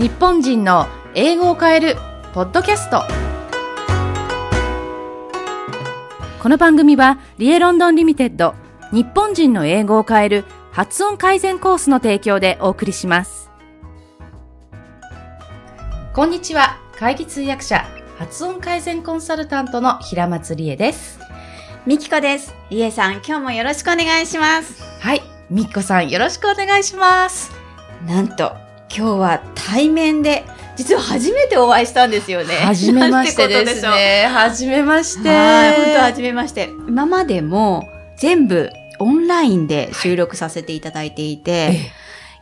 日本人の英語を変えるポッドキャスト。この番組はリエロンドンリミテッド日本人の英語を変える発音改善コースの提供でお送りします。こんにちは。会議通訳者発音改善コンサルタントの平松理恵です。みきこです。りえさん、今日もよろしくお願いします。はい。みっこさんよろしくお願いします。なんと、今日は対面で、実は初めてお会いしたんですよね。はじめましてですね。はじめまして。はい、本当はじめまして。今までも全部オンラインで収録させていただいていて、え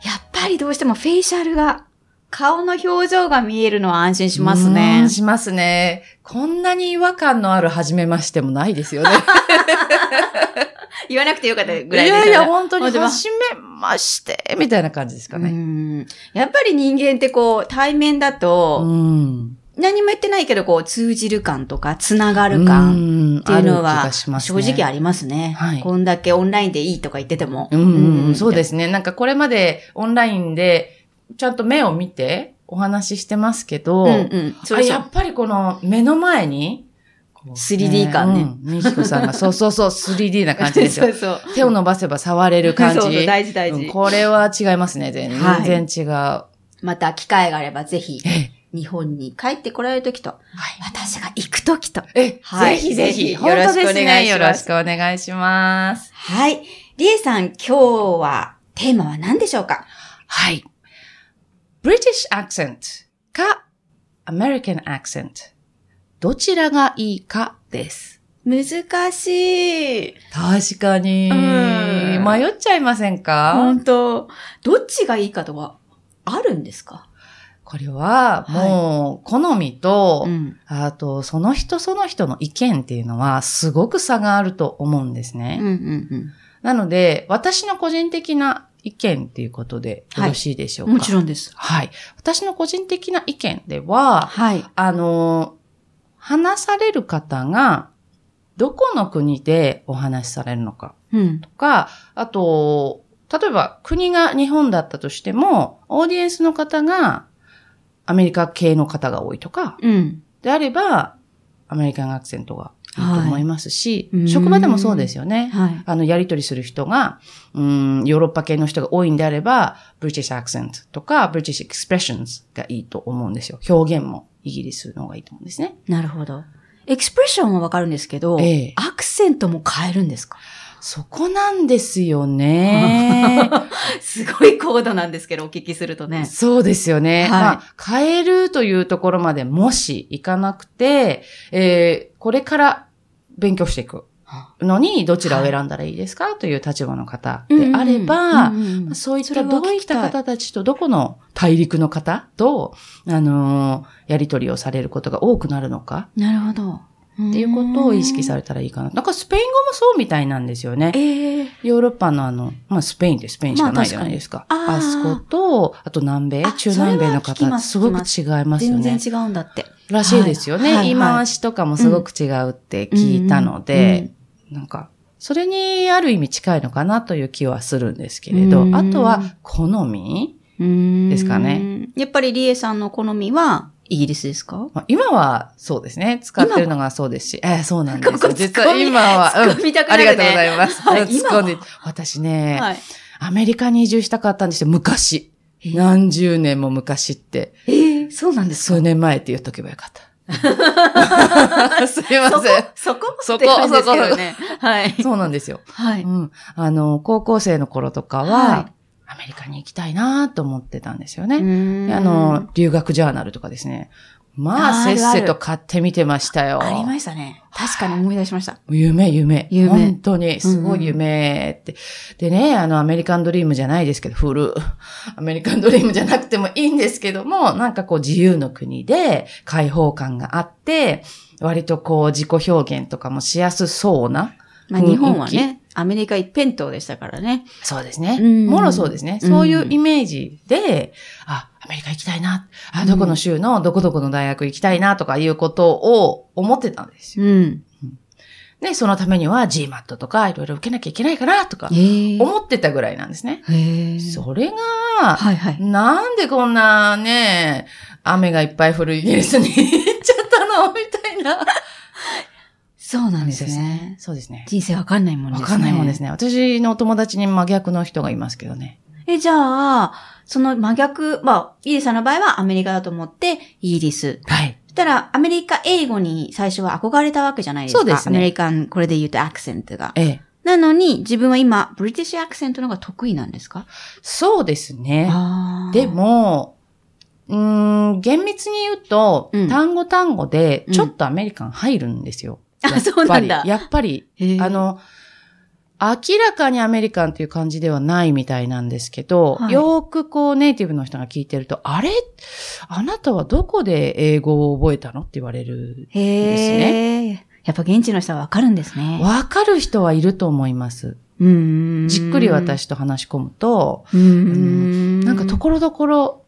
やっぱりどうしてもフェイシャルが、顔の表情が見えるのは安心しますうねん。しますね。こんなに違和感のあるはじめましてもないですよね。言わなくてよかったいぐらいですよね。やいや、本当に、本当ははじめまして、みたいな感じですかうね。んやっぱり人間ってこう、対面だと、うん。何も言ってないけど、こう、通じる感とか、つながる感っっていうのは、正直ありりますね。はいこんだけオンラインでいいとか言ってても。うんそうですね。なんかこれまでオンラインで、ちゃんと目を見てお話ししてますけど、うんうん。そうあそうやっぱりこの目の前に、3D 感ねうんみきこさんが、そうそうそう、3D な感じですよそ。うそう。手を伸ばせば触れる感じ。そうそう大事大事うんこれは違いますね。全はい然違う。また機会があればぜひ、え日本に帰ってこられるときと、はい私が行くときと。え、はいぜひぜひ。よろしくお願ね。いしますよろしくお願いします。はい。りえさん、今日は、テーマは何でしょうか？はい。British accent か American accent どちらがいいかです。難しい。確かに。うん迷っちゃいませんか？本当どっちがいいかとは、あるんですか？これは、もう、好みと、ん。あと、その人その人の意見っていうのは、すごく差があると思うんですね。うんうんうん。なので、私の個人的な意見っていうことでよろしいでしょうか、もちろんです。はい。私の個人的な意見では、はい。あの、話される方が、どこの国でお話しされるのかうん。とか、あと、例えば国が日本だったとしても、オーディエンスの方がアメリカ系の方が多いとか、うん。であれば、アメリカンアクセントがいいと思いますし、はい職場でもそうですよね。はい。あの、やりとりする人が、うん、ヨーロッパ系の人が多いんであれば、British accent とか British expressions がいいと思うんですよ。表現もイギリスの方がいいと思うんですね。なるほど。エクスプレッションはわかるんですけど、ええアクセントも変えるんですか？そこなんですよね。すごい高度なんですけど、お聞きするとね。そうですよね。はいまあ、変えるというところまでもしいかなくて、えーこれから勉強していくのに、どちらを選んだらいいですか、という立場の方であれば、そういったどういった方たちとどこの大陸の方と、あのーやりとりをされることが多くなるのかなるほど。っっていうことを意識されれたらいいかな。なんかスペイン語もそうみたいなんですよね。ええヨーロッパのあの、まあスペインってスペインしかないじゃないですか。まああそこと、あと南米あ、中南米の方、ますすごく違いますよね。全然違うんだって。らしいですよね。はいはい言い回しとかもすごく違うって聞いたので、なんか、それにある意味近いのかなという気はするんですけれど、うんあとは好み、ですかね。やっぱりリエさんの好みは、イギリスですか？まあ今はそうですね。使ってるのがそうですし、ええそうなんですよ。ここ実は今は、突っ込みたくなるねありがとうございます。は？い突っ込んで、私ね、はい。アメリカに移住したかったんですよ、昔。え何十年も昔って。ええそうなんですか？数年前って言っとけばよかった。すいまそこせん。、そこそこって感じですけどね。はい。そうなんですよ。はい。うん。あの、高校生の頃とかは、はアメリカに行きたいなと思ってたんですよね。あの、、留学ジャーナルとかですね。まあ、せっせと買ってみてましたよ。ありましたね。確かに思い出しました。夢、夢。夢本当に、すごい夢って。でね、あの、アメリカンドリームじゃないですけど、フル。アメリカンドリームじゃなくてもいいんですけども、なんかこう自由の国で開放感があって、割とこう自己表現とかもしやすそうな。まあ日本はね、アメリカ一辺倒でしたからね。そうですね。うんもろそうですね。そういうイメージで、あ、アメリカ行きたいな。あ、どこの州のどこどこの大学行きたいなとかいうことを思ってたんですよ。うん。で、そのためには GMAT とかいろいろ受けなきゃいけないかなとかええ思ってたぐらいなんですね。それが、はいはい。なんでこんなね、雨がいっぱい降るイギリスに行っちゃったの？みたいな。そうなんですね。そうですね。人生わかんないもんですね。わかんないもんですね。私のお友達に真逆の人がいますけどね。え、じゃあ、その真逆、まあ、イリさんの場合はアメリカだと思って、イギリス。はい。そしたら、アメリカ英語に最初は憧れたわけじゃないですか。そうですねアメリカン、これで言うとアクセントが。ええ。なのに、自分は今、ブリティッシュアクセントの方が得意なんですか？そうですね。で、も、うーん、厳密に言うと、うん単語単語でうんちょっとアメリカン入るんですよ。あそうなんだやっぱり、あの、明らかにアメリカンっていう感じではないみたいなんですけど、はいよーくこうネイティブの人が聞いてると、あれ？あなたはどこで英語を覚えたの？って言われる。へえ。やっぱ現地の人はわかるんですね。わかる人はいると思います。うーん。じっくり私と話し込むと、うーん。なんかところどころ、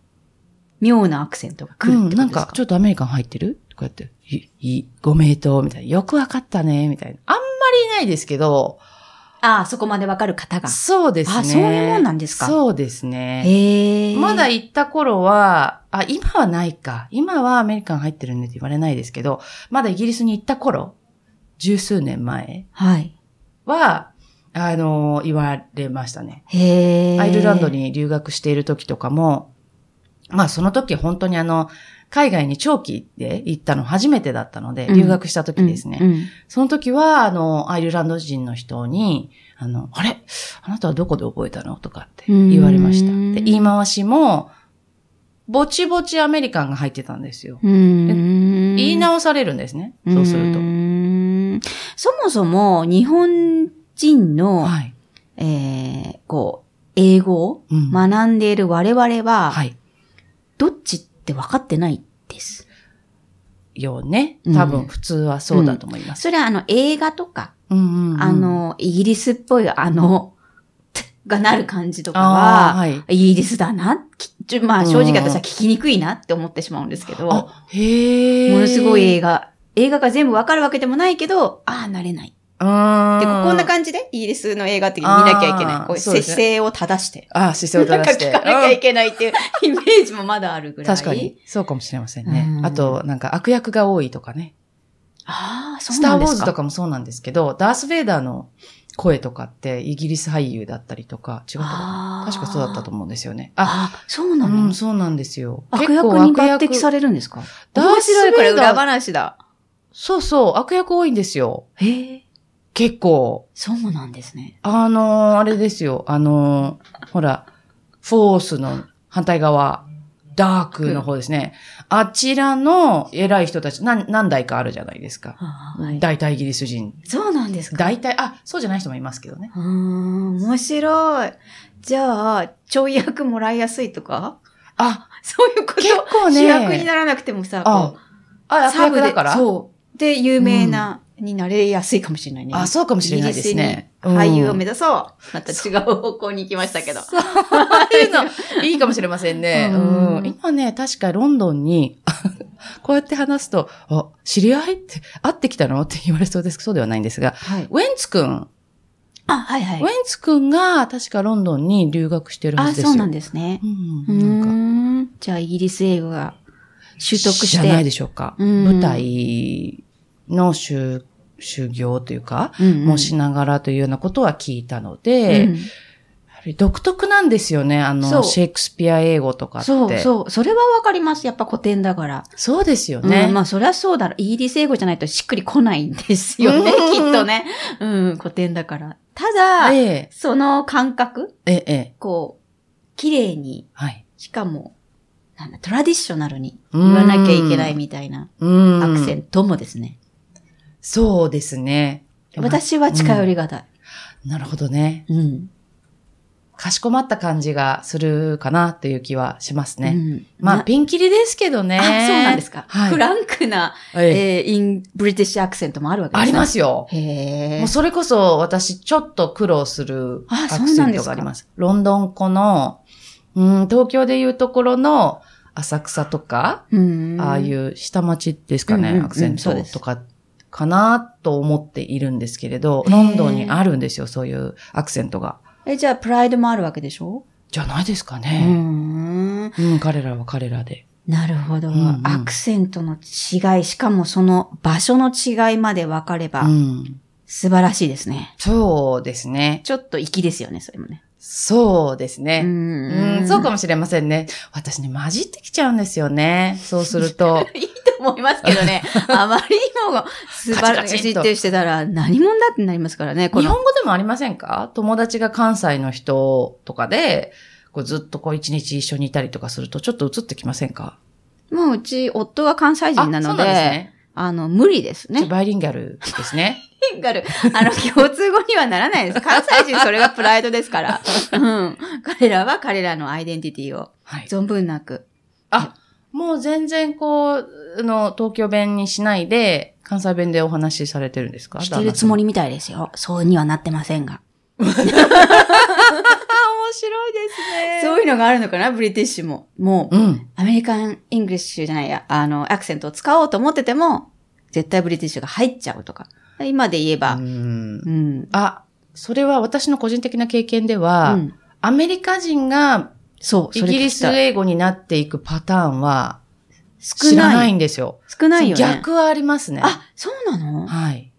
妙なアクセントが来うん、るってことですか、なんかちょっとアメリカン入ってる？とかやって、い、い、ご名答みたいな。よくわかったね、みたいな。あんまりいないですけど、ああ、そこまでわかる方が。そうですね。あそういうもんなんですか？そうですね。へえ。まだ行った頃は、あ、今はないか。今はアメリカン入ってるねって言われないですけど、まだイギリスに行った頃、十数年前はい。は、あの、言われましたね。へえ。アイルランド。に留学している時とかも、まあその時本当にあの、海外に長期で行ったの初めてだったので、うん留学した時ですね。うんうんその時は、あの、アイルランド人の人に、あの、あれ？あなたはどこで覚えたの？とかって言われました。うんで、言い回しも、ぼちぼちアメリカンが入ってたんですよ。言い直されるんですね。そうするとそもそも、日本人の、はい。えー、こう、英語をうん学んでいる我々は、はい。どっちって分かってないです。ようね。うん多分普通はそうだと思います。それはあの映画とか、うんうんうんあ、の、イギリスっぽいあの、がなる感じとかあは、ーはい。イギリスだな？まあうん正直私は聞きにくいなって思ってしまうんですけど、もあ、へえ。のすごい映画、映画が全部わかるわけでもないけど、ああ、なれない。で、こんな感じでイギリスの映画って見なきゃいけない。こう姿勢を正して。あ、姿勢をなんか正して。聞かなきゃいうんけないっていうイメージもまだあるぐらい。確かに。。そうかもしれませんねう。んあと、なんか悪役が多いとかね。ああ、そうスター・ウォーなんですか。ズとかもそうなんですけど、ダース・ベイダーの声とかってイギリス俳優だったりとか、違ったか確かそうだったと思うんですよね。あ、あ、そうなの、うん、そうなんですよ。悪役に抜擢されるんですか？ダース面白いこれベイダー裏話だ。そうそう、悪役多いんですよ。へえ、結構。そうなんですね。あのーあれですよ。あのーほら、フォースの反対側、ダークの方ですね。あちらの偉い人たち、何、何代かあるじゃないですか。はい大体イギリス人。そうなんですか大体、あ、そうじゃない人もいますけどね。うーん、面白い。じゃあ、ちょい役もらいやすいとか？あ、そういうこと？結構ね主役にならなくてもさ、あこ、あ、う、悪役だから？そう。で、有名な、になれやすいかもしれないね。あ、そうかもしれないですね。俳優を目指指そう。また違う方向に行きましたけど。そういうの、いいかもしれませんね。う うんん。今ね、確かロンドンに、こうやって話すと、あ、知り合いって、会ってきたのって言われそうです。そうではないんですが、はい。ウェンツ君、あ、はいはいウェン。ツ君が確かロンドンに留学してるはあ、ずですよ。そうなんですね。う。うんなんか。じゃあ、イギリス英語が習得して。じゃないでしょうか。うん舞台の修修行というか、うんうんもしながらというようなことは聞いたので、独特なんですよね。あの、シェイクスピア英語とかって。そうそう。それはわかります。やっぱ古典だから。そうですよね。うん、まあ、そりゃそうだろう。イギリス英語じゃないとしっくりこないんですよね、うんきっとね。うん、古典だから。ただ、ええ、その感覚、ええ、ええ、こう、綺麗に、はい。しかも、なんだ、トラディショナルに言わなきゃいけないみたいなうん。アクセントもですね。そうですね。私は近寄りがたい。なるほどね。うん。かしこまった感じがするかなっていう気はしますね。うんまあ、なピンキリですけどね。あ、そうなんですか。はい。フランクな、えええー、イン、 British アクセントもあるわけですね。ありますよ。へえ。もうそれこそ私ちょっと苦労するあアクセントがあります。ロンドン語の、うん、東京でいうところの浅草とか、うんああいう下町ですかね、うんうんうんアクセントとかかなと思っているんですけれど、ロンドンにあるんですよ、そういうアクセントが。え、じゃあ、プライドもあるわけでしょ？じゃないですかね。ん。うん、彼らは彼らで。なるほど、うんうんアクセントの違い、しかもその場所の違いまで分かれば、うん。素晴らしいですね。そうですね。ちょっと粋ですよね、それもね。そうですうね。うん、そうかもしれませんね。私ね、混じってきちゃうんですよね。そうすると。思いますけどね。あまりにも素晴らしいってしてたら何者だってなりますからね。こ日の本語でもありませんか？友達が関西の人とかで、こうずっとこう一日一緒にいたりとかすると、ちょっと映ってきませんか？もううち夫が関西人なので。あの、無理ですね。バイリンガルですね。リンガル。あの、共通語にはならないです。関西人それがプライドですから。うん。彼らは彼らのアイデンティティをはい。存分なく。あ、もう全然こう、あの、東京弁にしないで、関西弁でお話しされてるんですか？してるつもりみたいですよ。そうにはなってませんが。あ、面白いですねそういうのがあるのかな？ British も。もう、うん。 American English じゃないや、あの、アクセントを使おうと思ってても、絶対 British が入っちゃうとか。今で言えば、うんうん。あ、それは私の個人的な経験では、うんアメリカ人がそう、イギリス英語になっていくパターンは少知らな。ないいんですよ。少ないよね。逆はありますね。あ、そうなの？はい。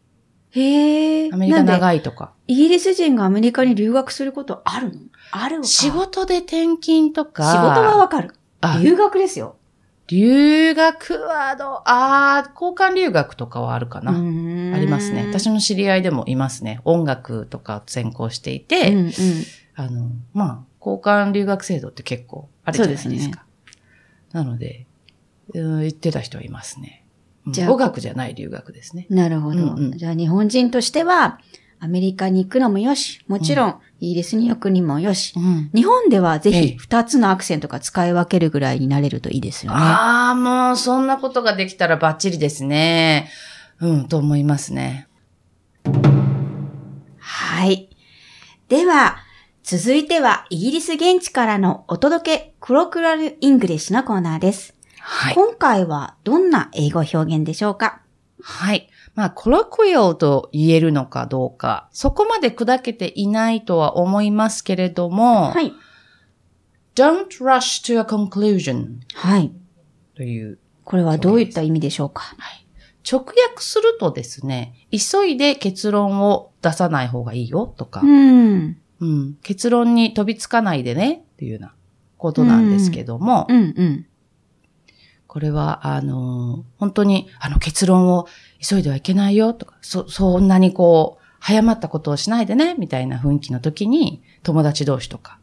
へえ。アメリカ長いとか。イギリス人がアメリカに留学することあるの？ある仕事で転勤とか。仕事はわかる。あ留学ですよ。留学はどう、ああ、交換留学とかはあるかな。あありますね。私の知り合いでもいますね。音楽とか専攻していて、うんうん。あの、まあ、交換留学制度って結構あるじゃないですか。そうですねなので、うん言ってた人はいますね。うんじゃあ語学じゃない留学ですね。なるほど。うんうんじゃあ日本人としては、アメリカに行くのもよし、もちろん、イギリスに行くにもよし、うん日本ではぜええひ二つのアクセントが使い分けるぐらいになれるといいですよね。ああ、もうそんなことができたらバッチリですね。うん、と思いますね。はい。では、続いてはイギリス現地からのお届け Colloquial English のコーナーです。はい。今回はどんな英語表現でしょうか？はい。まあ、 colloquial と言えるのかどうか、そこまで砕けていないとは思いますけれども、はい。don't rush to a conclusion はい。という、これはどういった意味でしょうか？直訳するとですね、急いで結論を出さない方がいいよとか、うん。うん結論に飛びつかないでねっていうようなことなんですけども、うんうん。これは、あのー本当に、あの結論を急いではいけないよとか、そ、そんなにこう、早まったことをしないでね、みたいな雰囲気の時に、友達同士とか、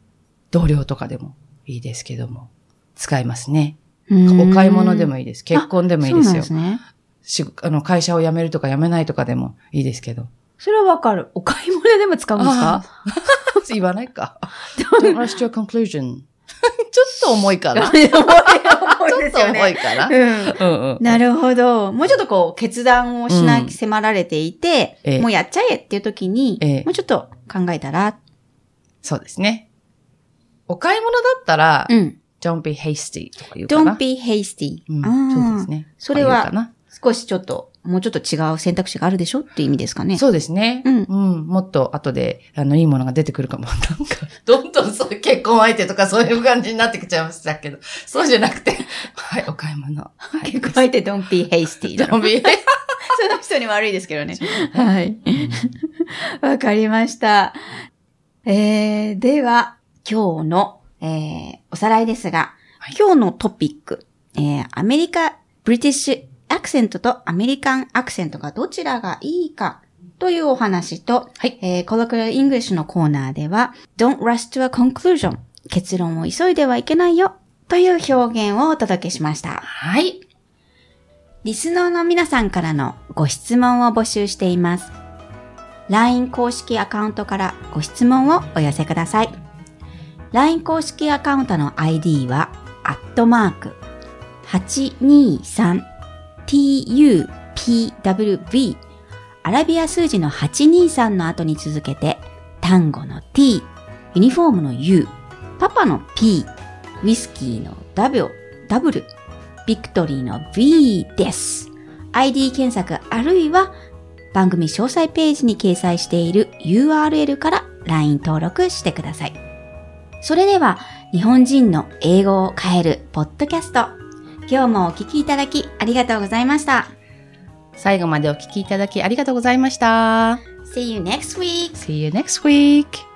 同僚とかでもいいですけども、使いますね。お買い物でもいいです。結婚でもいいですよ。すね。しあの会社を辞めるとか辞めないとかでもいいですけど。それはわかる。お買い物でも使うんですか？言わないか。Don't rush to a conclusion. ちょっと重いかな。重いちょっとですよね。重いかな。うんうんうん。なるほど。もうちょっとこう、決断をしな、うん迫られていて、ええもうやっちゃえっていう時に、ええもうちょっと考えたら、そうですね。お買い物だったら、うん。don't be hasty とか言うかな。don't be hasty. うん、そうですね。それは少しちょっと、もうちょっと違う選択肢があるでしょっていう意味ですかね。なそうですね。うんうん。もっと後で、あの、いいものが出てくるかも。なんか、どんどんそういう結婚相手とかそういう感じになってきちゃいましたけど、そうじゃなくて、はい、お買い物。はい、結構相手 don't be hasty だ don't be その人に悪いですけどね。はい。わかりました。えー、では、今日の、えー、おさらいですが、はい今日のトピック、えー、アメリカ、 British アクセントと American アクセントがどちらがいいかというお話と、はいえー、 Colloquial English のコーナーでは、don't rush to a conclusion 結論を急いではいけないよという表現をお届けしました。はい。リスナーの皆さんからのご質問を募集しています。LINE 公式アカウントからご質問をお寄せください。LINE 公式アカウントの ID は、アットマーク、tupwv アラビア数字の823の後に続けて、単語の t、ユニフォームの u、パパの p、ウイスキーの w、w、ビクトリーの V です。ID 検索あるいは番組詳細ページに掲載している URL から LINE 登録してください。それでは、日本人の英語を変えるポッドキャスト。今日もお聞きいただきありがとうございました。最後までお聞きいただきありがとうございました。See you next week! See you next week!